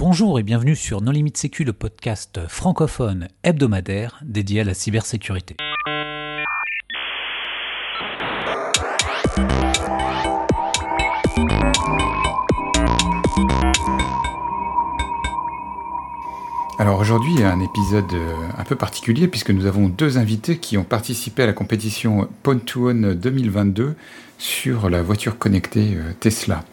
Bonjour et bienvenue sur Non Limite Sécu, le podcast francophone hebdomadaire dédié à la cybersécurité. Alors aujourd'hui, un épisode euh, un peu particulier puisque nous avons deux invités qui ont participé à la compétition Pontoon 2022 sur la voiture connectée euh, Tesla.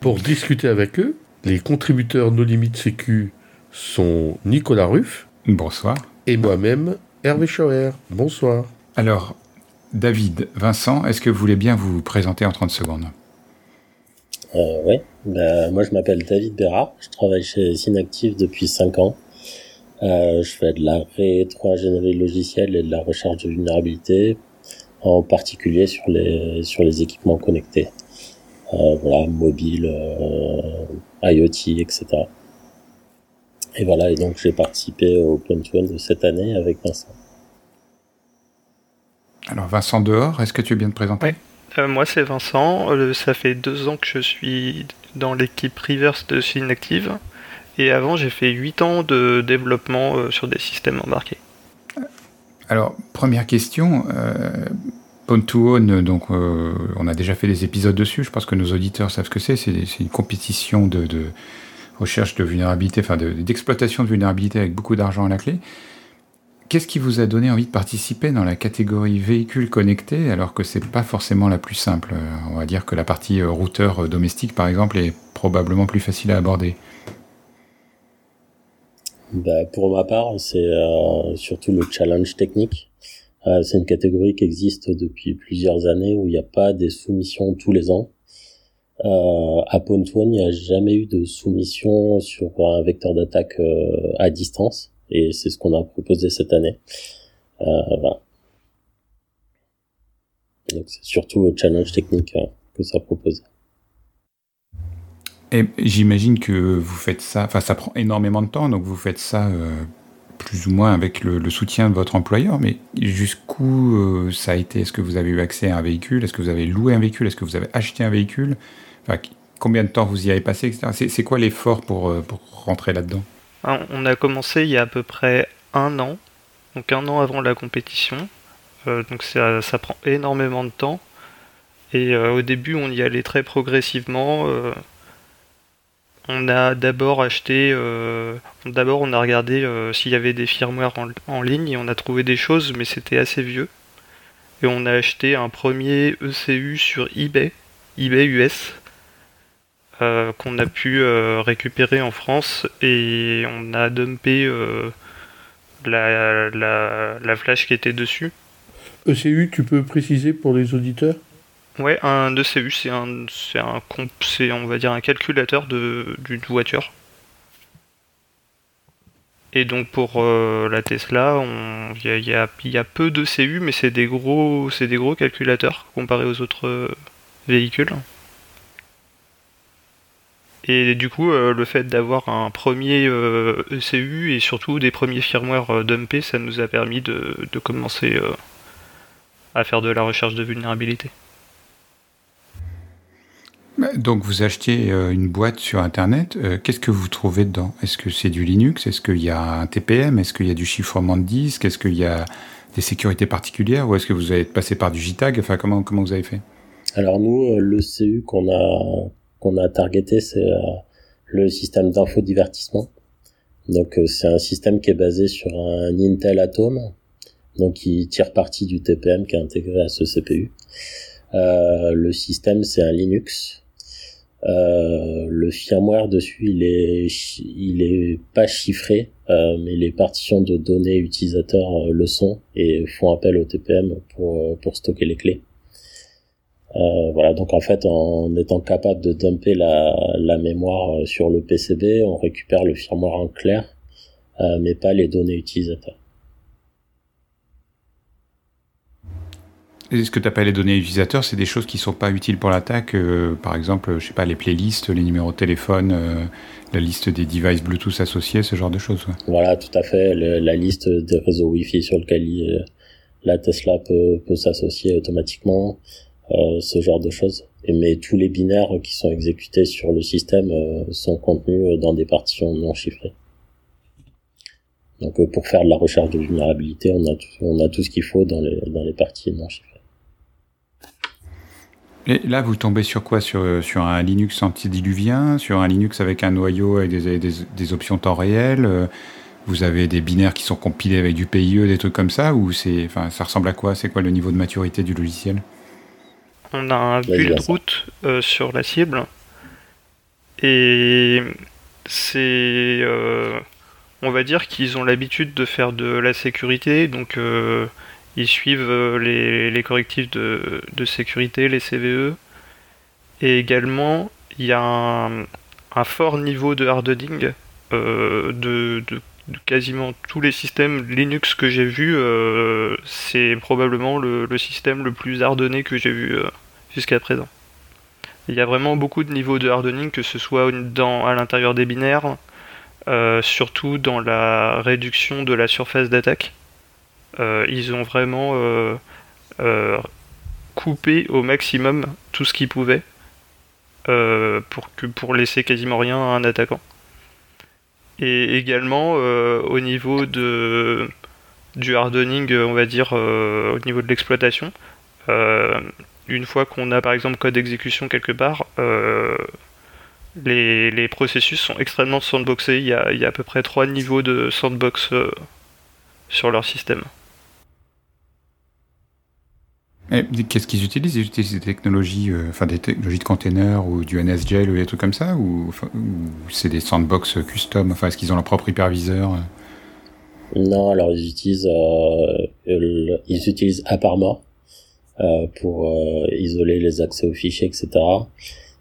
Pour discuter avec eux, les contributeurs No Limite Sécu sont Nicolas Ruff. Bonsoir. Et moi-même, Hervé Schauer. Bonsoir. Alors, David, Vincent, est-ce que vous voulez bien vous présenter en 30 secondes? Euh, Oui, bah, moi je m'appelle David Bérard, je travaille chez Synactive depuis 5 ans. Euh, je fais de la rétro-ingénierie logicielle et de la recherche de vulnérabilité, en particulier sur les, sur les équipements connectés. Euh, voilà, mobile, euh, IoT, etc. Et voilà, et donc j'ai participé au One de cette année avec Vincent. Alors Vincent dehors, est-ce que tu es bien te présenter? Oui, euh, moi c'est Vincent, ça fait deux ans que je suis dans l'équipe Reverse de Synactive. Et avant, j'ai fait 8 ans de développement sur des systèmes embarqués. Alors, première question, Pwn2Own, donc euh, on a déjà fait des épisodes dessus, je pense que nos auditeurs savent ce que c'est, c'est une compétition de, recherche de vulnérabilité, enfin d'exploitation de, vulnérabilité avec beaucoup d'argent à la clé. Qu'est-ce qui vous a donné envie de participer dans la catégorie véhicules connectés alors que c'est pas forcément la plus simple? On va dire que la partie euh, routeur euh, domestique par exemple est probablement plus facile à aborder. Bah, pour ma part, c'est surtout le challenge technique euh, c'est une catégorie qui existe depuis plusieurs années où il n'y a pas des soumissions tous les ans. Euh, à Pontoon, il n'y a jamais eu de soumission sur un vecteur d'attaque euh, à distance et c'est ce qu'on a proposé cette année. Euh, voilà. Donc c'est surtout le challenge technique que ça propose. Et j'imagine que vous faites ça, enfin ça prend énormément de temps, donc vous faites ça plus ou moins avec le, soutien de votre employeur, mais jusqu'où euh, ça a été? Est-ce que vous avez eu accès à un véhicule? Est-ce que vous avez loué un véhicule? Est-ce que vous avez acheté un véhicule? Combien de temps vous y avez passé. C'est quoi l'effort pour, euh, rentrer là-dedans? Ah, On a commencé il y a à peu près un an, donc un an avant la compétition. Euh, donc ça, prend énormément de temps. Et au début, on y allait très progressivement on a d'abord acheté, euh, d'abord on a regardé euh, s'il y avait des firmware en, ligne et on a trouvé des choses, mais c'était assez vieux. Et on a acheté un premier ECU sur eBay, eBay US, euh, qu'on a pu récupérer en France et on a dumpé la, la flash qui était dessus. ECU, tu peux préciser pour les auditeurs? Ouais, un ECU, c'est un, c'est un, c'est on va dire un calculateur de d'une voiture. Et donc pour euh, la Tesla, il y a, y, a, peu de CU, mais c'est des gros, c'est des gros calculateurs comparé aux autres euh, véhicules. Et du coup, euh, le fait d'avoir un premier ECU et surtout des premiers firmware dumpés, ça nous a permis de commencer à faire de la recherche de vulnérabilité. Donc vous achetiez euh, une boîte sur Internet, euh, qu'est-ce que vous trouvez dedans? Est-ce que c'est du Linux? Est-ce qu'il y a un TPM Est-ce qu'il y a du chiffrement de disque? Est-ce qu'il y a des sécurités particulières? Ou est-ce que vous avez passé par du JTAG Enfin, comment, comment vous avez fait? Alors nous, euh, le CU qu'on a, qu'on a targeté, c'est le système d'infodivertissement. Donc c'est un système qui est basé sur un Intel Atom, donc qui tire parti du TPM qui est intégré à ce CPU. le système c'est un Linux euh, le firmware dessus, il est, il est pas chiffré, euh, mais les partitions de données utilisateurs euh, le sont et font appel au TPM pour, pour stocker les clés. voilà, donc en fait, en étant capable de dumper la, la mémoire sur le PCB, on récupère le firmware en clair, mais pas les données utilisateurs. Ce que tu appelles les données utilisateurs, c'est des choses qui ne sont pas utiles pour l'attaque. Euh, par exemple, je sais pas, les playlists, les numéros de téléphone, euh, la liste des devices Bluetooth associés, ce genre de choses. Voilà, tout à fait. la liste des réseaux Wi-Fi sur lesquels euh, la Tesla peut, s'associer automatiquement, ce genre de choses. mais tous les binaires qui sont exécutés sur le système sont contenus dans des partitions non chiffrées. Donc pour faire de la recherche de vulnérabilité, on a tout, on a tout ce qu'il faut dans les, dans les parties non chiffrées. Et là, vous tombez sur quoi? Sur, sur un Linux antidiluvien, sur un Linux avec un noyau avec des, des, des options temps réel euh, Vous avez des binaires qui sont compilés avec du PIE, des trucs comme ça Ou c'est, enfin, ça ressemble à quoi? C'est quoi le niveau de maturité du logiciel? On a un build route euh, sur la cible. Et c'est. Euh, on va dire qu'ils ont l'habitude de faire de la sécurité, donc ils suivent euh, les, correctifs de, sécurité, les CVE. Et également, il y a un, fort niveau de hardening euh, de, quasiment tous les systèmes Linux que j'ai vus. Euh, c'est probablement le, système le plus hardené que j'ai vu jusqu'à présent. Il y a vraiment beaucoup de niveaux de hardening, que ce soit dans, à l'intérieur des binaires, surtout dans la réduction de la surface d'attaque. Euh, ils ont vraiment euh, euh, coupé au maximum tout ce qu'ils pouvaient pour, que, pour laisser quasiment rien à un attaquant. Et également au niveau de, du hardening, on va dire, au niveau de l'exploitation, une fois qu'on a par exemple code d'exécution quelque part, les, les, processus sont extrêmement sandboxés. Il y, a, il y a à peu près trois niveaux de sandbox sur leur système. Qu'est-ce qu'ils utilisent? Ils utilisent des technologies, euh, enfin des technologies de container ou du NSGel ou des trucs comme ça Ou, c'est des sandbox custom? Enfin, est-ce qu'ils ont leur propre hyperviseur Non, alors ils utilisent, euh, ils utilisent Aparma euh, pour euh, isoler les accès aux fichiers, etc.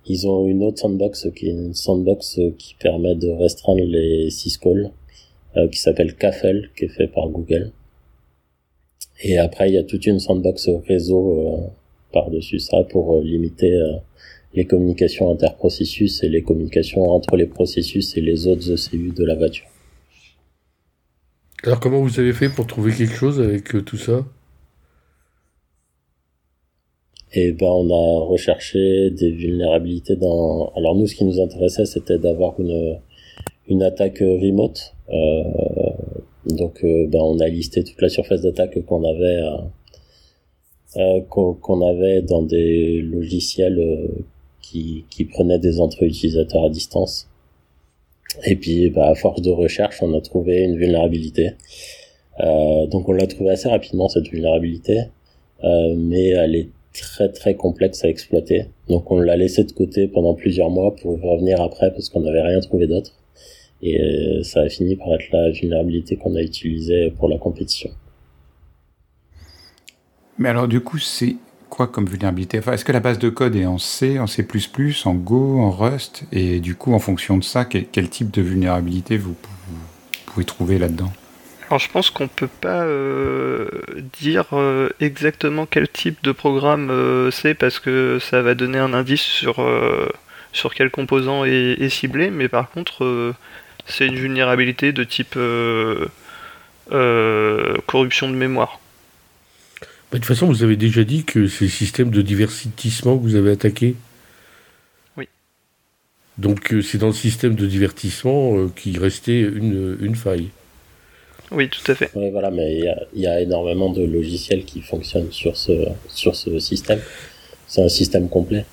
Ils ont une autre sandbox qui est une sandbox qui permet de restreindre les syscalls, qui s'appelle CAFEL, qui est fait par Google. Et après, il y a toute une sandbox réseau euh, par-dessus ça pour euh, limiter euh, les communications interprocessus et les communications entre les processus et les autres ECU de la voiture. Alors comment vous avez fait pour trouver quelque chose avec tout ça? Eh ben on a recherché des vulnérabilités dans. Alors nous ce qui nous intéressait c'était d'avoir une une attaque remote euh, donc, euh, ben, on a listé toute la surface d'attaque qu'on avait, euh, euh, qu'on avait dans des logiciels qui, qui prenaient des entrées utilisateurs à distance. Et puis, ben, à force de recherche, on a trouvé une vulnérabilité. Donc, on l'a trouvé assez rapidement cette vulnérabilité, mais elle est très très complexe à exploiter. Donc, on l'a laissé de côté pendant plusieurs mois pour revenir après parce qu'on n'avait rien trouvé d'autre. Et euh, ça a fini par être la vulnérabilité qu'on a utilisée pour la compétition. Mais alors du coup, c'est quoi comme vulnérabilité? Enfin, Est-ce que la base de code est en C, en C++, en Go, en Rust? Et du coup, en fonction de ça, quel, type de vulnérabilité vous, pouvez trouver là-dedans? Alors je pense qu'on peut pas euh, dire euh, exactement quel type de programme c'est parce que ça va donner un indice sur, sur quel composant est, est, ciblé, mais par contre c'est une vulnérabilité de type euh, euh, corruption de mémoire. Bah, de toute façon, vous avez déjà dit que c'est le système de divertissement que vous avez attaqué. Oui. Donc euh, c'est dans le système de divertissement qu'il restait une, une, faille. Oui, tout à fait. Oui, voilà, mais il y, a énormément de logiciels qui fonctionnent sur ce, sur ce système. C'est un système complet.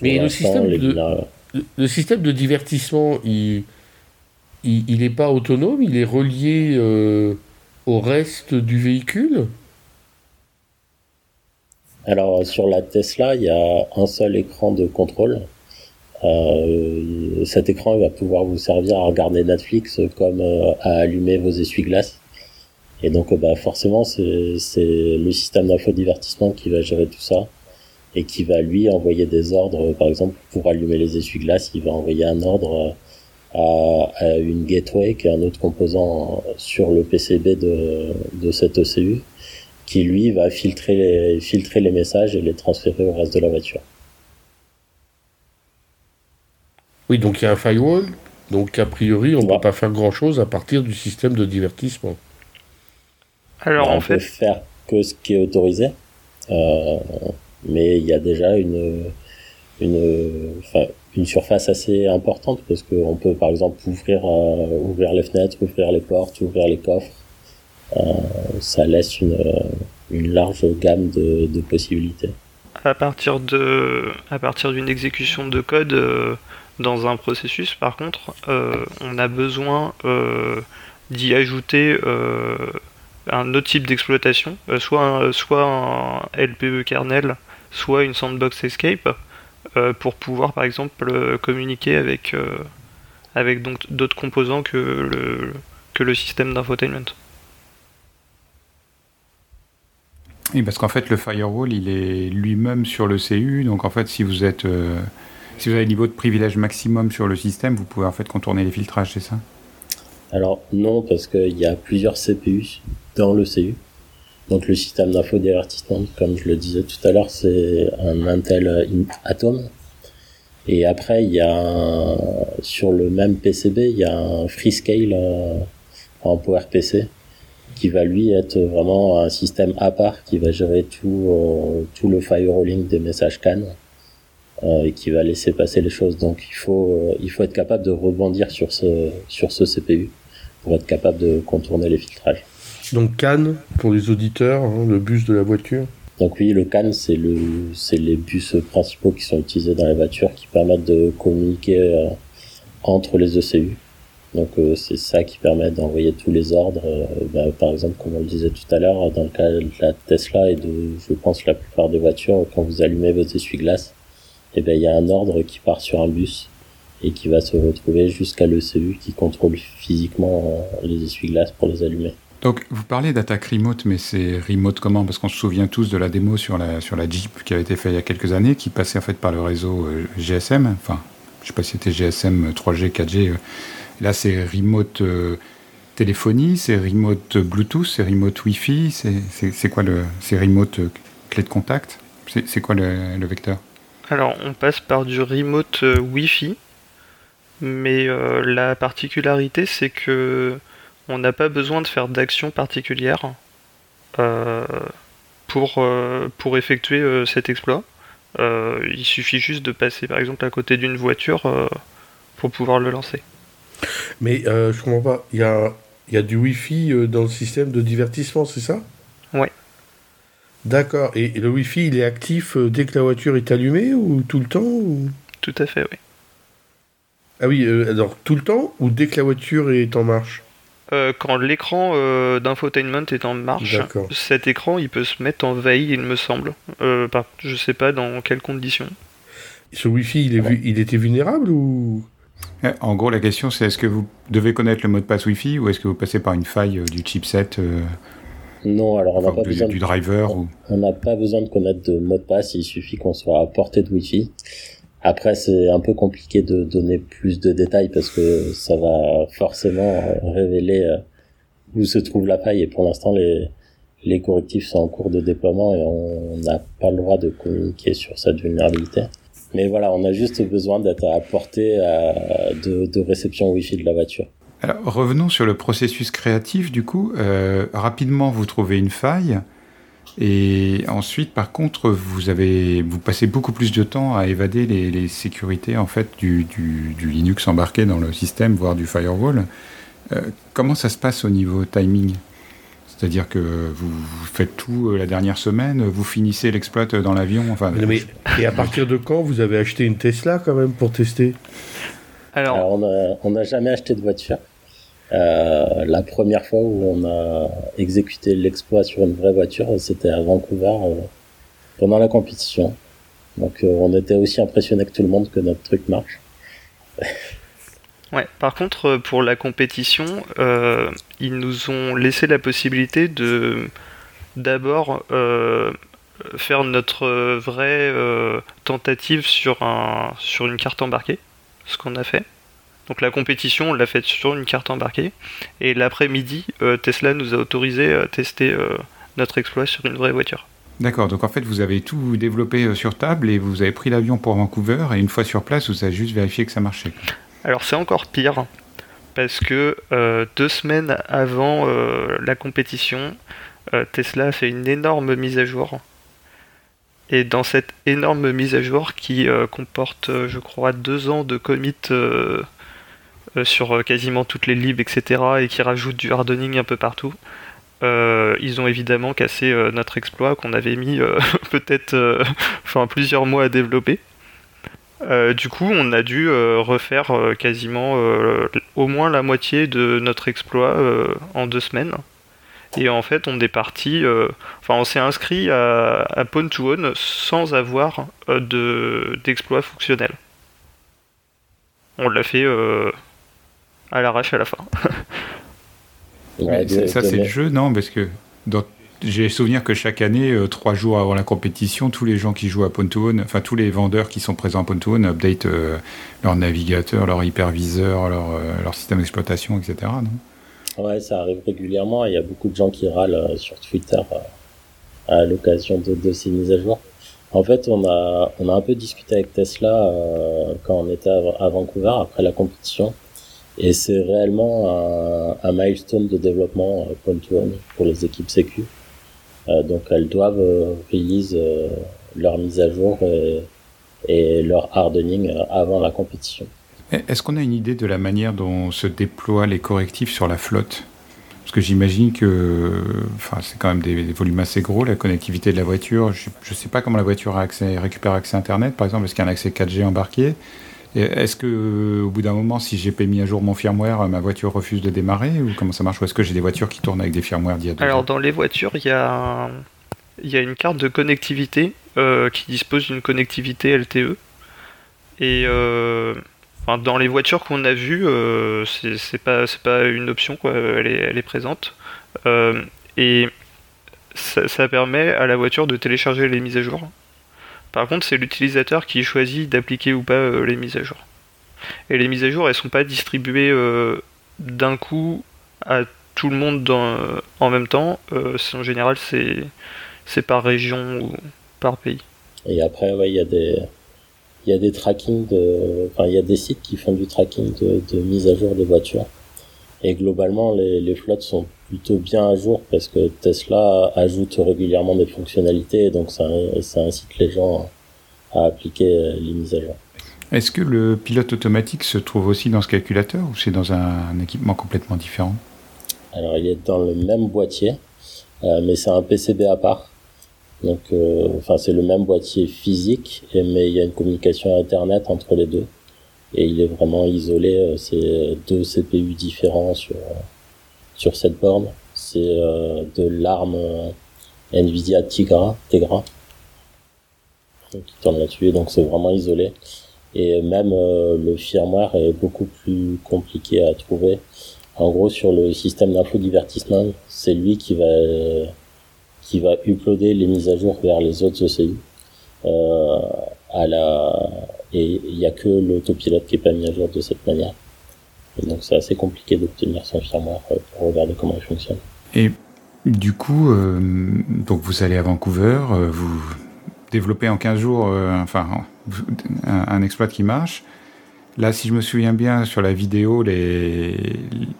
mais le système de le système de divertissement, il n'est pas autonome, il est relié euh, au reste du véhicule? Alors sur la Tesla, il y a un seul écran de contrôle. Euh, cet écran va pouvoir vous servir à regarder Netflix comme euh, à allumer vos essuie-glaces. Et donc bah, forcément, c'est le système d'infodivertissement qui va gérer tout ça et qui va lui envoyer des ordres, par exemple pour allumer les essuie-glaces, il va envoyer un ordre à, une gateway qui est un autre composant sur le PCB de, de cette ECU qui lui va filtrer les, filtrer les messages et les transférer au reste de la voiture. Oui, donc il y a un firewall, donc a priori on ne va pas faire grand chose à partir du système de divertissement. Alors on en fait, peut faire que ce qui est autorisé. Euh, mais il y a déjà une une une surface assez importante parce qu'on peut par exemple ouvrir ouvrir les fenêtres, ouvrir les portes, ouvrir les coffres. ça laisse une une large gamme de, de possibilités. À partir de à partir d'une exécution de code dans un processus, par contre, euh, on a besoin euh, d'y ajouter euh, un autre type d'exploitation, soit, soit un LPE kernel, soit une sandbox escape, pour pouvoir par exemple communiquer avec, avec d'autres composants que le, que le système d'infotainment. Oui, parce qu'en fait, le firewall, il est lui-même sur le CU. Donc, en fait, si vous êtes si vous avez le niveau de privilège maximum sur le système, vous pouvez en fait contourner les filtrages, c'est ça? Alors non, parce qu'il y a plusieurs CPU dans le CU. Donc le système d'info d'avertissement, comme je le disais tout à l'heure, c'est un Intel Atom. Et après, il y a sur le même PCB, il y a un Freescale euh, PowerPC qui va lui être vraiment un système à part qui va gérer tout, euh, tout le firewalling des messages CAN euh, et qui va laisser passer les choses. Donc il faut, euh, il faut être capable de rebondir sur ce, sur ce CPU pour être capable de contourner les filtrages. Donc CAN, pour les auditeurs, hein, le bus de la voiture donc oui, le CAN, c'est le, c'est les bus principaux qui sont utilisés dans les voitures qui permettent de communiquer euh, entre les ECU. Donc c'est ça qui permet d'envoyer tous les ordres. Ben, par exemple, comme on le disait tout à l'heure, dans le cas de la Tesla et de, je pense, la plupart des voitures, quand vous allumez vos essuie-glaces, eh ben il y a un ordre qui part sur un bus et qui va se retrouver jusqu'à l'ECU qui contrôle physiquement euh, les essuie-glaces pour les allumer. Donc vous parlez d'attaque remote, mais c'est remote comment? Parce qu'on se souvient tous de la démo sur la, sur la Jeep qui avait été faite il y a quelques années, qui passait en fait par le réseau euh, GSM, enfin je sais pas si c'était GSM 3G, 4G. Là c'est remote euh, téléphonie, c'est remote Bluetooth, c'est remote Wi-Fi, c'est quoi le... C'est remote clé de contact? C'est quoi le, le vecteur? Alors, on passe par du remote euh, Wi-Fi, mais euh, la particularité, c'est que on n'a pas besoin de faire d'action particulière euh, pour, pour effectuer cet exploit. il suffit juste de passer, par exemple, à côté d'une voiture pour pouvoir le lancer. Mais je comprends pas. Il y a, y a du Wi-Fi dans le système de divertissement, c'est ça? Ouais. D'accord. Et le Wi-Fi, il est actif euh, dès que la voiture est allumée ou tout le temps Tout à fait, oui. Ah oui, euh, alors tout le temps ou dès que la voiture est en marche? Euh, Quand l'écran d'infotainment est en marche, cet écran, il peut se mettre en veille, il me semble. Par, je sais pas dans quelles conditions. Ce Wi-Fi, il, est, il était vulnérable ou? En gros, la question c'est est-ce que vous devez connaître le mot de passe Wi-Fi ou est-ce que vous passez par une faille du chipset non, alors on n'a pas besoin du driver on n'a pas besoin de connaître de mot de passe, il suffit qu'on soit à portée de Wi-Fi. Après, c'est un peu compliqué de donner plus de détails parce que ça va forcément révéler euh, où se trouve la faille et pour l'instant les les correctifs sont en cours de déploiement et on n'a pas le droit de communiquer sur cette vulnérabilité. Mais voilà, on a juste besoin d'être à portée euh, de, de réception Wi-Fi de la voiture. Alors, revenons sur le processus créatif, du coup. Euh, rapidement, vous trouvez une faille. Et ensuite, par contre, vous, avez, vous passez beaucoup plus de temps à évader les, sécurités en fait, du, Linux embarqué dans le système, voire du firewall. Euh, comment ça se passe au niveau timing? C'est-à-dire que vous, faites tout euh, la dernière semaine, vous finissez l'exploit dans l'avion. Enfin, et à partir de quand vous avez acheté une Tesla quand même pour tester? Alors, on n'a jamais acheté de voiture. Euh, la première fois où on a exécuté l'exploit sur une vraie voiture, c'était à Vancouver euh, pendant la compétition. Donc euh, on était aussi impressionné que tout le monde que notre truc marche. ouais. Par contre, pour la compétition, ils nous ont laissé la possibilité de d'abord faire notre vraie tentative sur un sur une carte embarquée, ce qu'on a fait. Donc la compétition, on l'a faite sur une carte embarquée. Et l'après-midi, euh, Tesla nous a autorisé à tester euh, notre exploit sur une vraie voiture. D'accord, donc en fait vous avez tout développé euh, sur table et vous avez pris l'avion pour Vancouver et une fois sur place vous avez juste vérifié que ça marchait. Alors c'est encore pire parce que deux semaines avant la compétition, Tesla a fait une énorme mise à jour Et dans cette énorme mise à jour qui comporte, je crois, deux ans de commit sur quasiment toutes les libs, etc., et qui rajoute du hardening un peu partout, ils ont évidemment cassé notre exploit qu'on avait mis peut-être enfin, plusieurs mois à développer. Euh, du coup, on a dû euh, refaire euh, quasiment au moins la moitié de notre exploit en deux semaines. Et en fait, on est parti, enfin, on s'est inscrit à, à Pawn to Own sans avoir d'exploit fonctionnel. On l'a fait à l'arrache à la fin. ça, c'est le jeu, non Parce que dans j'ai souvenir que chaque année, euh, trois jours avant la compétition, tous les gens qui jouent à Pontoon, enfin tous les vendeurs qui sont présents à Pontoon update euh, leur navigateur, leur hyperviseur, leur, euh, leur système d'exploitation, etc. Non? Ouais, ça arrive régulièrement. Il y a beaucoup de gens qui râlent sur Twitter à l'occasion de, ces mises à jour. En fait, on a, on a un peu discuté avec Tesla quand on était à, Vancouver après la compétition. Et c'est réellement un, milestone de développement Pontoon pour les équipes sécu. Euh, donc elles doivent euh, release euh, leur mise à jour et, leur hardening avant la compétition. Est-ce qu'on a une idée de la manière dont se déploient les correctifs sur la flotte? Parce que j'imagine que enfin, c'est quand même des, volumes assez gros, la connectivité de la voiture. Je ne sais pas comment la voiture a accès, récupère accès Internet, par exemple. Est-ce qu'il y a un accès 4G embarqué? Est-ce que au bout d'un moment, si j'ai pas mis à jour mon firmware, ma voiture refuse de démarrer ou comment ça marche? Ou est-ce que j'ai des voitures qui tournent avec des firmware d'il y a Alors dans les voitures, il y a il y a une carte de connectivité euh, qui dispose d'une connectivité LTE et euh, dans les voitures qu'on a vues, euh, c'est pas c'est pas une option quoi, elle est, elle est présente. Et ça, ça permet à la voiture de télécharger les mises à jour par contre, c'est l'utilisateur qui choisit d'appliquer ou pas euh, les mises à jour. Et les mises à jour, elles sont pas distribuées euh, d'un coup à tout le monde euh, en même temps. en général, c'est par région ou par pays. Et après, il y a des il y a des tracking de enfin il y a des sites qui font du tracking de, de mise à jour des voitures. Et globalement, les, les flottes sont plutôt bien à jour parce que Tesla ajoute régulièrement des fonctionnalités, donc ça, ça incite les gens à appliquer les mises à jour. Est-ce que le pilote automatique se trouve aussi dans ce calculateur ou c'est dans un, équipement complètement différent? Alors il est dans le même boîtier, euh, mais c'est un PCB à part. Donc, euh, enfin, c'est le même boîtier physique, mais il y a une communication Internet entre les deux. Et il est vraiment isolé. Euh, c'est deux CPU différents sur sur cette borne. C'est euh, de l'arme euh, Nvidia Tigra, Tegra qui tourne là-dessus, donc c'est vraiment isolé. Et même euh, le firmware est beaucoup plus compliqué à trouver. En gros, sur le système d'infodivertissement, c'est lui qui va qui va uploader les mises à jour vers les autres ECU. Euh, à la et il n'y a que l'autopilote qui est pas mis à jour de cette manière donc c'est assez compliqué d'obtenir son firmware euh, pour regarder comment il fonctionne. Et du coup, euh, donc vous allez à Vancouver, euh, vous développez en 15 jours enfin, un, exploit qui marche. Là, si je me souviens bien, sur la vidéo, les,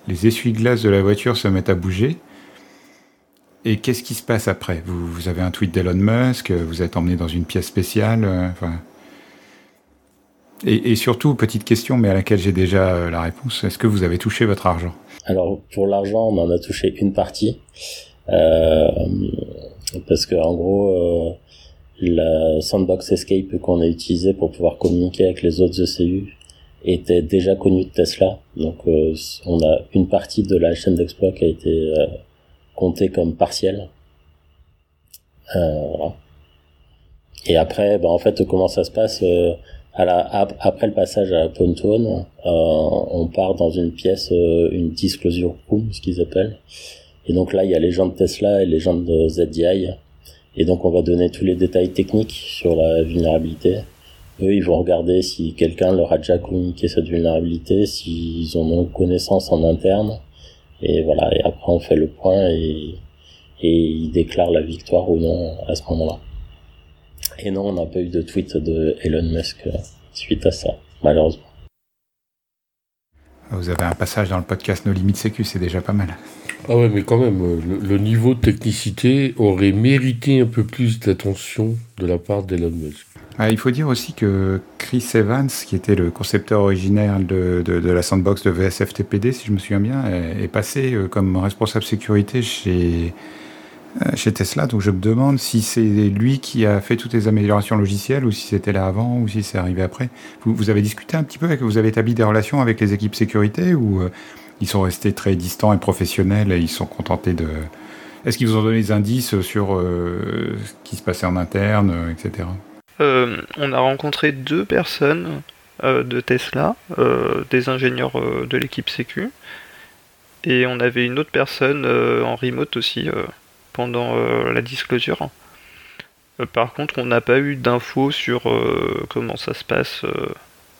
les essuie-glaces de la voiture se mettent à bouger. Et qu'est-ce qui se passe après? Vous, avez un tweet d'Elon Musk, vous êtes emmené dans une pièce spéciale. Et, surtout, petite question, mais à laquelle j'ai déjà euh, la réponse, est-ce que vous avez touché votre argent? Alors, pour l'argent, on en a touché une partie. Euh, parce que en gros, euh, la Sandbox Escape qu'on a utilisé pour pouvoir communiquer avec les autres ECU était déjà connue de Tesla. Donc, on a une partie de la chaîne d'exploit qui a été comptée comme partielle. Voilà. Et après, bah, en fait, comment ça se passe? Après le passage à Pontoon, euh, on part dans une pièce, euh, une disclosure room, ce qu'ils appellent. Et donc là, il y a les gens de Tesla et les gens de ZDI. Et donc on va donner tous les détails techniques sur la vulnérabilité. Eux, ils vont regarder si quelqu'un leur a déjà communiqué cette vulnérabilité, s'ils en ont connaissance en interne. Et voilà, et après on fait le point et, et ils déclarent la victoire ou non à ce moment-là. Et non, on n'a pas eu de tweet de Elon Musk euh, suite à ça, malheureusement. Vous avez un passage dans le podcast No Limit Sécu, c'est déjà pas mal. Ah ouais, mais quand même, le, niveau de technicité aurait mérité un peu plus d'attention de la part d'Elon Musk. Ah, il faut dire aussi que Chris Evans, qui était le concepteur originaire de, de, la sandbox de VSFTPD, si je me souviens bien, est, passé comme responsable sécurité chez, euh, chez Tesla. Donc je me demande si c'est lui qui a fait toutes les améliorations logicielles ou si c'était là avant ou si c'est arrivé après. Vous, vous, avez discuté un petit peu avec, vous avez établi des relations avec les équipes sécurité ou euh, ils sont restés très distants et professionnels et ils sont contentés de. Est-ce qu'ils vous ont donné des indices sur euh, ce qui se passait en interne, etc. on a rencontré deux personnes de Tesla, des ingénieurs de l'équipe Sécu, et on avait une autre personne en remote aussi pendant la disclosure. par contre, on n'a pas eu d'infos sur comment ça se passe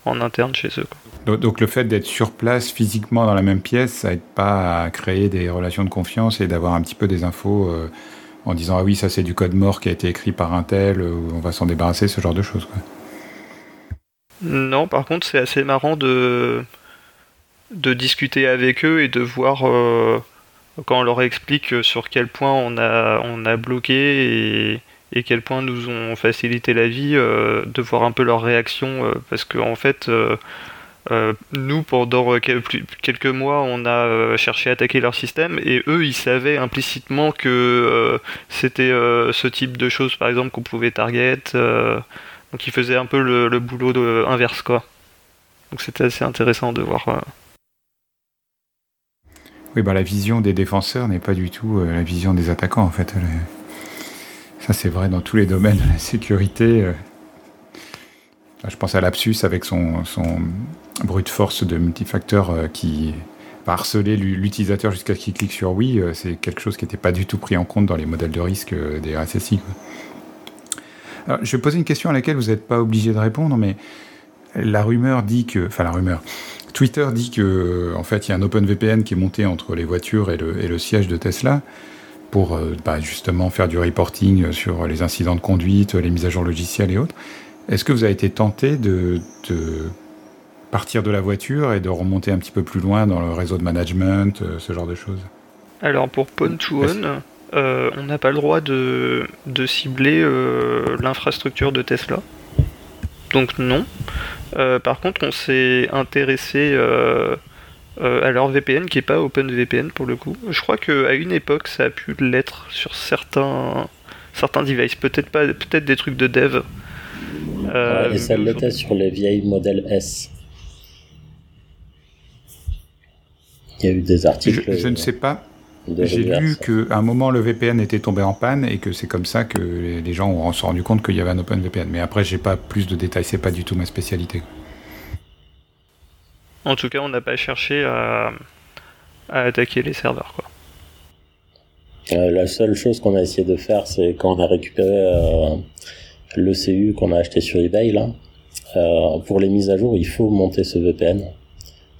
en interne chez eux. Donc, le fait d'être sur place physiquement dans la même pièce, ça aide pas à créer des relations de confiance et d'avoir un petit peu des infos euh, en disant ah oui ça c'est du code mort qui a été écrit par un tel, on va s'en débarrasser, ce genre de choses. Non, par contre c'est assez marrant de de discuter avec eux et de voir euh, quand on leur explique sur quel point on a on a bloqué et quel point nous ont facilité la vie, euh, de voir un peu leur réaction, euh, parce qu'en en fait, euh, nous, pendant quelques mois, on a cherché à attaquer leur système, et eux, ils savaient implicitement que c'était ce type de choses, par exemple, qu'on pouvait target, donc ils faisaient un peu le, boulot de, inverse, quoi. Donc c'était assez intéressant de voir. Oui, bah, la vision des défenseurs n'est pas du tout la vision des attaquants, en fait. Ça, c'est vrai dans tous les domaines de la sécurité. Euh. Je pense à Lapsus avec son, son brute force de multifacteur euh, qui va harceler l'utilisateur jusqu'à ce qu'il clique sur oui. Euh, c'est quelque chose qui n'était pas du tout pris en compte dans les modèles de risque des RSSI. je vais poser une question à laquelle vous n'êtes pas obligé de répondre, mais la rumeur dit que, enfin la rumeur, Twitter dit que en fait il y a un OpenVPN qui est monté entre les voitures et le, et le siège de Tesla pour euh, bah, justement faire du reporting sur les incidents de conduite, les mises à jour logicielles et autres. Est-ce que vous avez été tenté de, partir de la voiture et de remonter un petit peu plus loin dans le réseau de management, euh, ce genre de choses? Alors pour Pwn to Own, euh, on n'a pas le droit de, cibler l'infrastructure de Tesla. Donc non. par contre, on s'est intéressé euh, alors VPN qui est pas OpenVPN pour le coup. Je crois qu'à une époque ça a pu l'être sur certains certains devices, peut-être pas peut-être des trucs de dev. Euh, et ça l'était sur les vieilles modèles S. Il y a eu des articles. Je, ne sais pas. J'ai lu qu'à un moment le VPN était tombé en panne et que c'est comme ça que les gens ont se rendu compte qu'il y avait un OpenVPN. Mais après, j'ai pas plus de détails, c'est pas du tout ma spécialité. En tout cas, on n'a pas cherché à, attaquer les serveurs. Quoi. Euh, la seule chose qu'on a essayé de faire, c'est quand on a récupéré euh, le CU qu'on a acheté sur eBay, là, euh, pour les mises à jour, il faut monter ce VPN.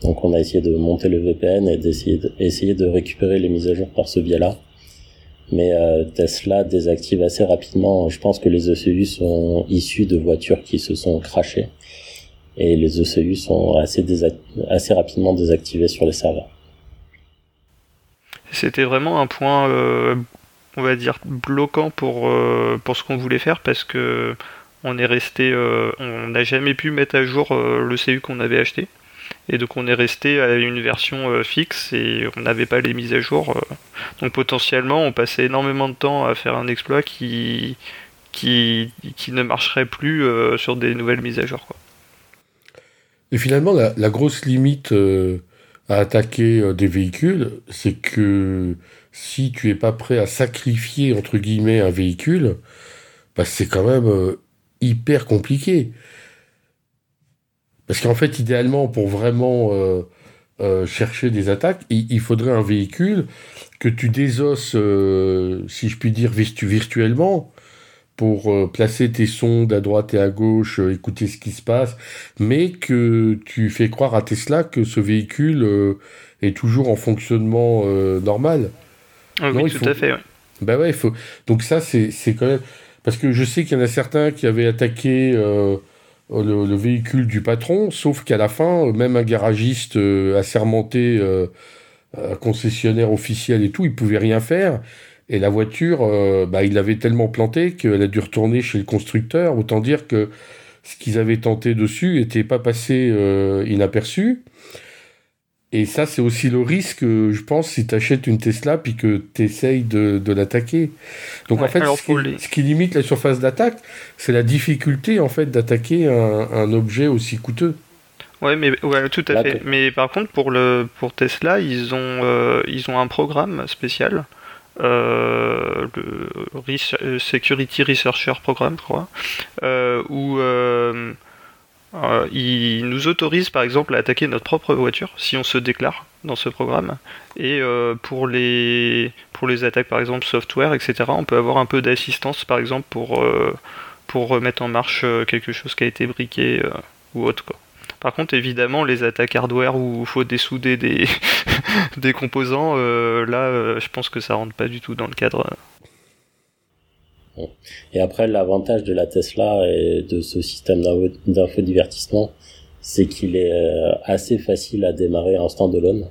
Donc on a essayé de monter le VPN et d'essayer de, récupérer les mises à jour par ce biais-là. Mais Tesla désactive assez rapidement. Je pense que les ECU sont issus de voitures qui se sont crachées et les ECU sont assez, rapidement désactivés sur les serveurs. C'était vraiment un point, euh, on va dire, bloquant pour, euh, pour ce qu'on voulait faire parce que on est resté, euh, on n'a jamais pu mettre à jour le CU qu'on avait acheté. Et donc on est resté à une version fixe et on n'avait pas les mises à jour. donc potentiellement on passait énormément de temps à faire un exploit qui, qui, qui ne marcherait plus sur des nouvelles mises à jour. Et finalement, la, grosse limite euh, à attaquer euh, des véhicules, c'est que si tu es pas prêt à sacrifier, entre guillemets, un véhicule, bah, c'est quand même euh, hyper compliqué. Parce qu'en fait, idéalement, pour vraiment chercher des attaques, il, faudrait un véhicule que tu désosses, si je puis dire, virtuellement, pour euh, placer tes sondes à droite et à gauche, euh, écouter ce qui se passe, mais que tu fais croire à Tesla que ce véhicule euh, est toujours en fonctionnement normal. Ah oui, tout à fait. Ouais. Ben ouais, il faut. Donc ça, c'est quand même parce que je sais qu'il y en a certains qui avaient attaqué le, le, véhicule du patron, sauf qu'à la fin, même un garagiste assermenté un concessionnaire officiel et tout, il pouvait rien faire. Et la voiture, euh, bah, il l'avait tellement planté qu'elle a dû retourner chez le constructeur. Autant dire que ce qu'ils avaient tenté dessus n'était pas passé euh, inaperçu. Et ça, c'est aussi le risque, je pense, si tu achètes une Tesla puis que tu essayes de, l'attaquer. Donc en fait, ce qui, limite la surface d'attaque, c'est la difficulté en fait d'attaquer un, objet aussi coûteux. Ouais, mais ouais, tout à fait. Mais par contre, pour le pour Tesla, ils ont euh, ils ont un programme spécial euh, le euh, Security Researcher Programme, je crois, euh, où il nous autorise par exemple à attaquer notre propre voiture si on se déclare dans ce programme. Et pour, les, pour les attaques par exemple software, etc., on peut avoir un peu d'assistance par exemple pour, pour remettre en marche quelque chose qui a été briqué ou autre. Quoi. Par contre, évidemment, les attaques hardware où il faut dessouder des, des composants, euh, là, euh, je pense que ça rentre pas du tout dans le cadre. Et après, l'avantage de la Tesla et de ce système d'infodivertissement, c'est qu'il est euh, assez facile à démarrer en standalone.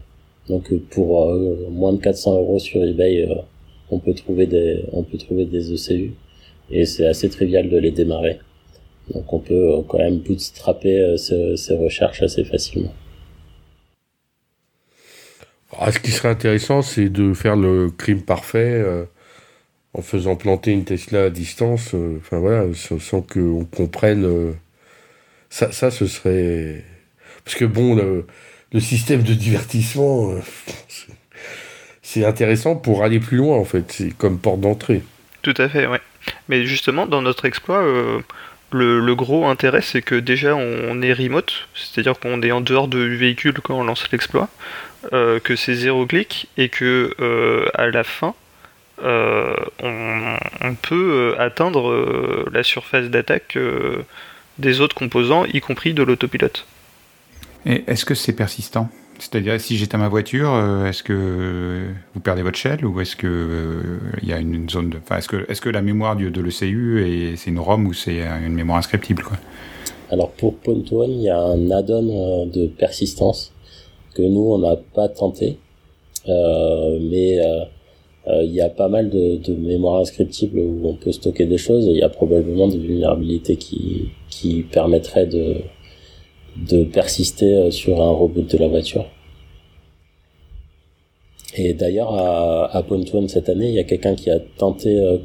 Donc pour moins de 400 euros sur eBay, on peut trouver des on peut trouver des ECU et c'est assez trivial de les démarrer. Donc on peut euh, quand même bootstrapper euh, ces, recherches assez facilement. Ah, ce qui serait intéressant, c'est de faire le crime parfait euh, en faisant planter une Tesla à distance, enfin voilà, sans, qu'on comprenne. ça, ça, ce serait. Parce que bon, le, système de divertissement, c'est intéressant pour aller plus loin en fait, c'est comme porte d'entrée. Tout à fait, ouais. Mais justement, dans notre exploit, le, gros intérêt, c'est que déjà on est remote, c'est-à-dire qu'on est en dehors du véhicule quand on lance l'exploit, euh, que c'est zéro clic et que euh, à la fin, euh, on, peut atteindre la surface d'attaque des autres composants, y compris de l'autopilote. Et est-ce que c'est persistant? C'est-à-dire, si j'éteins ma voiture, euh, est-ce que vous perdez votre shell ou est-ce que euh, il y a une zone de, enfin, est-ce que est-ce que la mémoire de, de l'ECU et c'est une ROM ou c'est une mémoire inscriptible quoi? Alors pour Pontoon, il y a un add-on euh, de persistance que nous on n'a pas tenté, mais il y a pas mal de, de mémoire inscriptible où on peut stocker des choses et il y a probablement des vulnérabilités qui permettraient de persister euh, sur un reboot de la voiture. Et d'ailleurs, à, à Pontoon cette année, il y a quelqu'un qui a tenté, euh,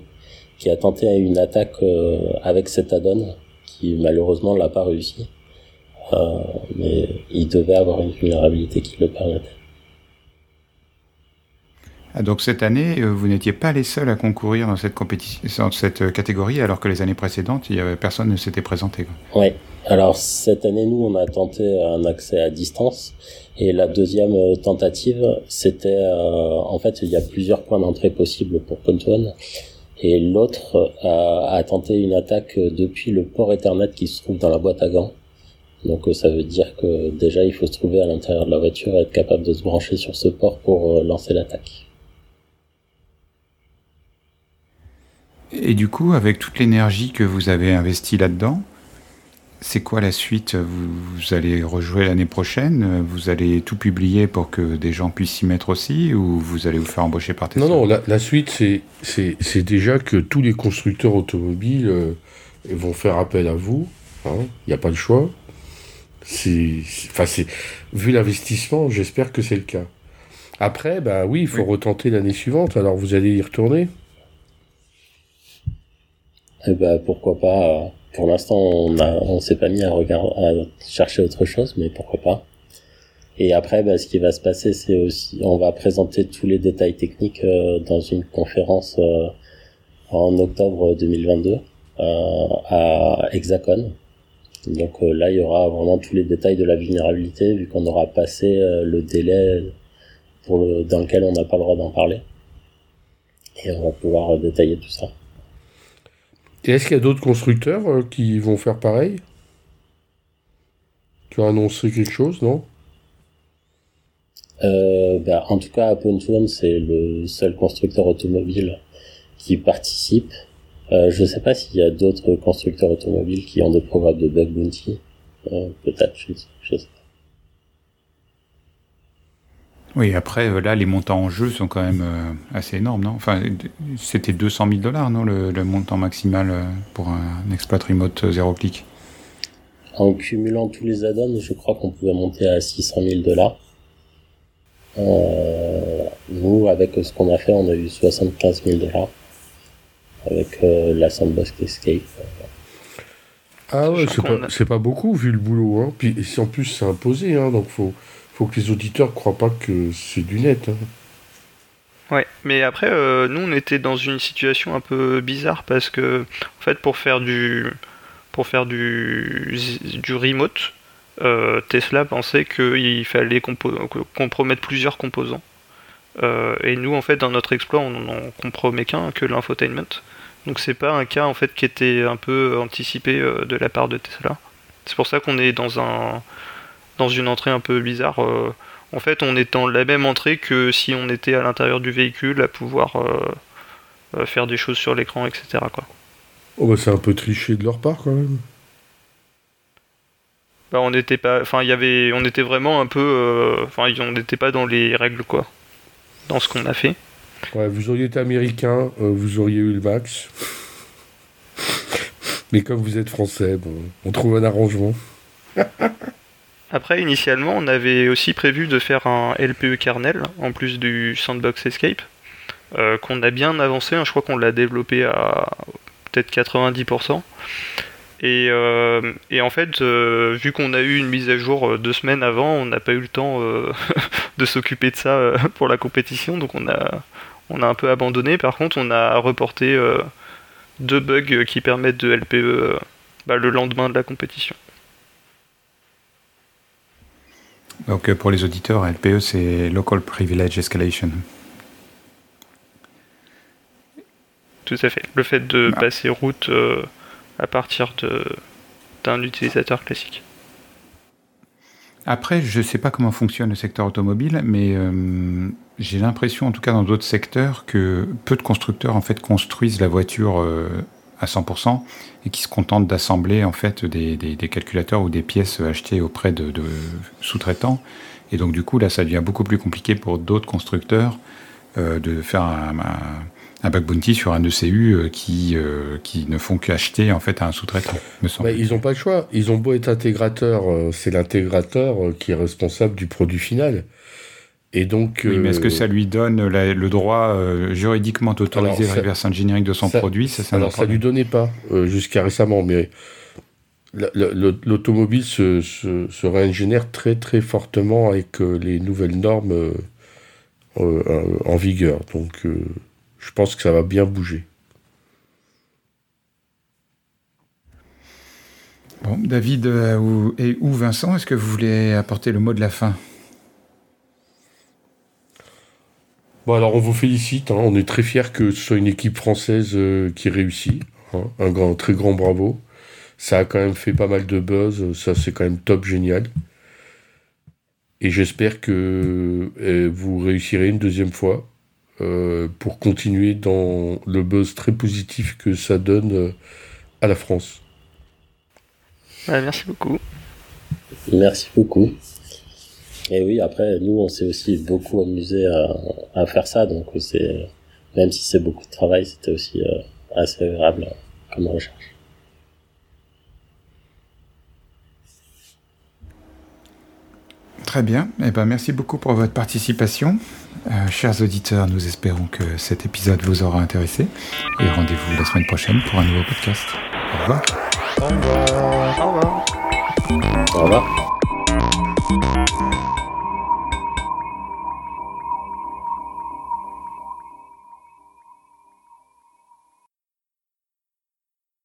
qui a tenté une attaque euh, avec cet add-on, qui malheureusement l'a pas réussi. mais il devait avoir une vulnérabilité qui le permettait. Ah, donc cette année, vous n'étiez pas les seuls à concourir dans cette compétition, dans cette catégorie, alors que les années précédentes, il y avait personne ne s'était présenté. Oui, alors cette année, nous, on a tenté un accès à distance. Et la deuxième euh, tentative, c'était euh, en fait il y a plusieurs points d'entrée possibles pour Pontoon. Et l'autre a, tenté une attaque depuis le port Ethernet qui se trouve dans la boîte à gants. Donc euh, ça veut dire que déjà il faut se trouver à l'intérieur de la voiture et être capable de se brancher sur ce port pour lancer l'attaque. Et du coup, avec toute l'énergie que vous avez investie là-dedans, c'est quoi la suite? Vous, allez rejouer l'année prochaine? Vous allez tout publier pour que des gens puissent s'y mettre aussi? Ou vous allez vous faire embaucher par Tesla Non, non, la, suite, c'est déjà que tous les constructeurs automobiles euh, vont faire appel à vous. Il hein. n'y a pas de choix. Enfin, vu l'investissement, j'espère que c'est le cas. Après, bah oui, il faut retenter l'année suivante. Alors, vous allez y retourner Eh ben, pourquoi pas pour l'instant, on a, on s'est pas mis à regarder, à chercher autre chose, mais pourquoi pas. Et après, bah, ce qui va se passer, c'est aussi, on va présenter tous les détails techniques euh, dans une conférence euh, en octobre 2022 euh, à Hexacon. Donc là, il y aura vraiment tous les détails de la vulnérabilité, vu qu'on aura passé le délai pour le, dans lequel on n'a pas le droit d'en parler. Et on va pouvoir détailler tout ça. Et est-ce qu'il y a d'autres constructeurs euh, qui vont faire pareil? Qui ont annoncé quelque chose, non? Euh, bah, En tout cas, Pontoon, c'est le seul constructeur automobile qui participe. Euh, je ne sais pas s'il y a d'autres constructeurs automobiles qui ont des programmes de bug bounty. Peut-être, je, je sais Oui, après, euh, là, les montants en jeu sont quand même euh, assez énormes, non? Enfin, c'était 200 000 dollars, non, le, montant maximal euh, pour un, exploit remote zéro clic? En cumulant tous les add-ons, je crois qu'on pouvait monter à 600 000 dollars. nous, avec ce qu'on a fait, on a eu 75 000 dollars avec la Sandbox Escape. Ah ouais, c'est pas, beaucoup vu le boulot. Hein. Puis si en plus c'est imposé, hein, donc faut faut que les auditeurs croient pas que c'est du net. Hein. Ouais, mais après, euh, nous, on était dans une situation un peu bizarre parce que, en fait, pour faire du, pour faire du, du remote, euh, Tesla pensait qu'il fallait compromettre plusieurs composants. Euh, et nous, en fait, dans notre exploit, on n'en compromet qu'un, que l'infotainment. Donc, c'est pas un cas en fait qui était un peu anticipé de la part de Tesla. C'est pour ça qu'on est dans un dans une entrée un peu bizarre. Euh, en fait, on est dans la même entrée que si on était à l'intérieur du véhicule, à pouvoir euh, euh, faire des choses sur l'écran, etc. Quoi. Oh bah c'est un peu triché de leur part quand même. Bah on n'était pas, enfin il y avait, on était vraiment un peu, enfin on n'était pas dans les règles quoi, dans ce qu'on a fait. Ouais, vous auriez été américain, vous auriez eu le max. Mais comme vous êtes français, bon, on trouve un arrangement. Après, initialement, on avait aussi prévu de faire un LPE kernel en plus du Sandbox Escape, euh, qu'on a bien avancé. Hein. je crois qu'on l'a développé à peut-être 90%. Euh, et, en fait, euh, vu qu'on a eu une mise à jour deux semaines avant, on n'a pas eu le temps de s'occuper de ça pour la compétition, donc on a, on a un peu abandonné. Par contre, on a reporté deux bugs qui permettent de LPE bah, le lendemain de la compétition. Donc euh, pour les auditeurs, LPE c'est Local Privilege Escalation. Tout à fait. Le fait de ah. passer route euh, à partir d'un utilisateur classique. Après, je ne sais pas comment fonctionne le secteur automobile, mais euh, j'ai l'impression, en tout cas dans d'autres secteurs, que peu de constructeurs en fait construisent la voiture à 100% et qui se contentent d'assembler en fait des, calculateurs ou des pièces achetées auprès de, sous-traitants. Et donc du coup là, ça devient beaucoup plus compliqué pour d'autres constructeurs euh, de faire un, bug bounty sur un ECU euh, qui, euh, qui ne font qu'acheter en fait à un sous-traitant. ils n'ont pas le choix. Ils ont beau être intégrateur, c'est l'intégrateur qui est responsable du produit final. Et donc, oui, mais est-ce que ça lui donne le droit euh, juridiquement d'autoriser le reverse engineering de son produit ça, Alors, ça lui donnait pas euh, jusqu'à récemment, mais l'automobile se, se, se, réingénère très très fortement avec euh, les nouvelles normes en vigueur. Donc, je pense que ça va bien bouger. Bon, David et ou Vincent, est-ce que vous voulez apporter le mot de la fin? Bon, alors on vous félicite, hein. on est très fiers que ce soit une équipe française euh, qui réussit. Hein. Un grand, très grand bravo. Ça a quand même fait pas mal de buzz, ça c'est quand même top génial. Et j'espère que euh, vous réussirez une deuxième fois euh, pour continuer dans le buzz très positif que ça donne à la France. merci beaucoup. Merci beaucoup. Et oui, après, nous, on s'est aussi beaucoup amusé à, faire ça, donc c'est, même si c'est beaucoup de travail, c'était aussi euh, assez agréable comme recherche. Très bien. Eh ben, merci beaucoup pour votre participation. Euh, chers auditeurs, nous espérons que cet épisode vous aura intéressé. Et rendez-vous la semaine prochaine pour un nouveau podcast. Au revoir. Au revoir. Au revoir. Au revoir.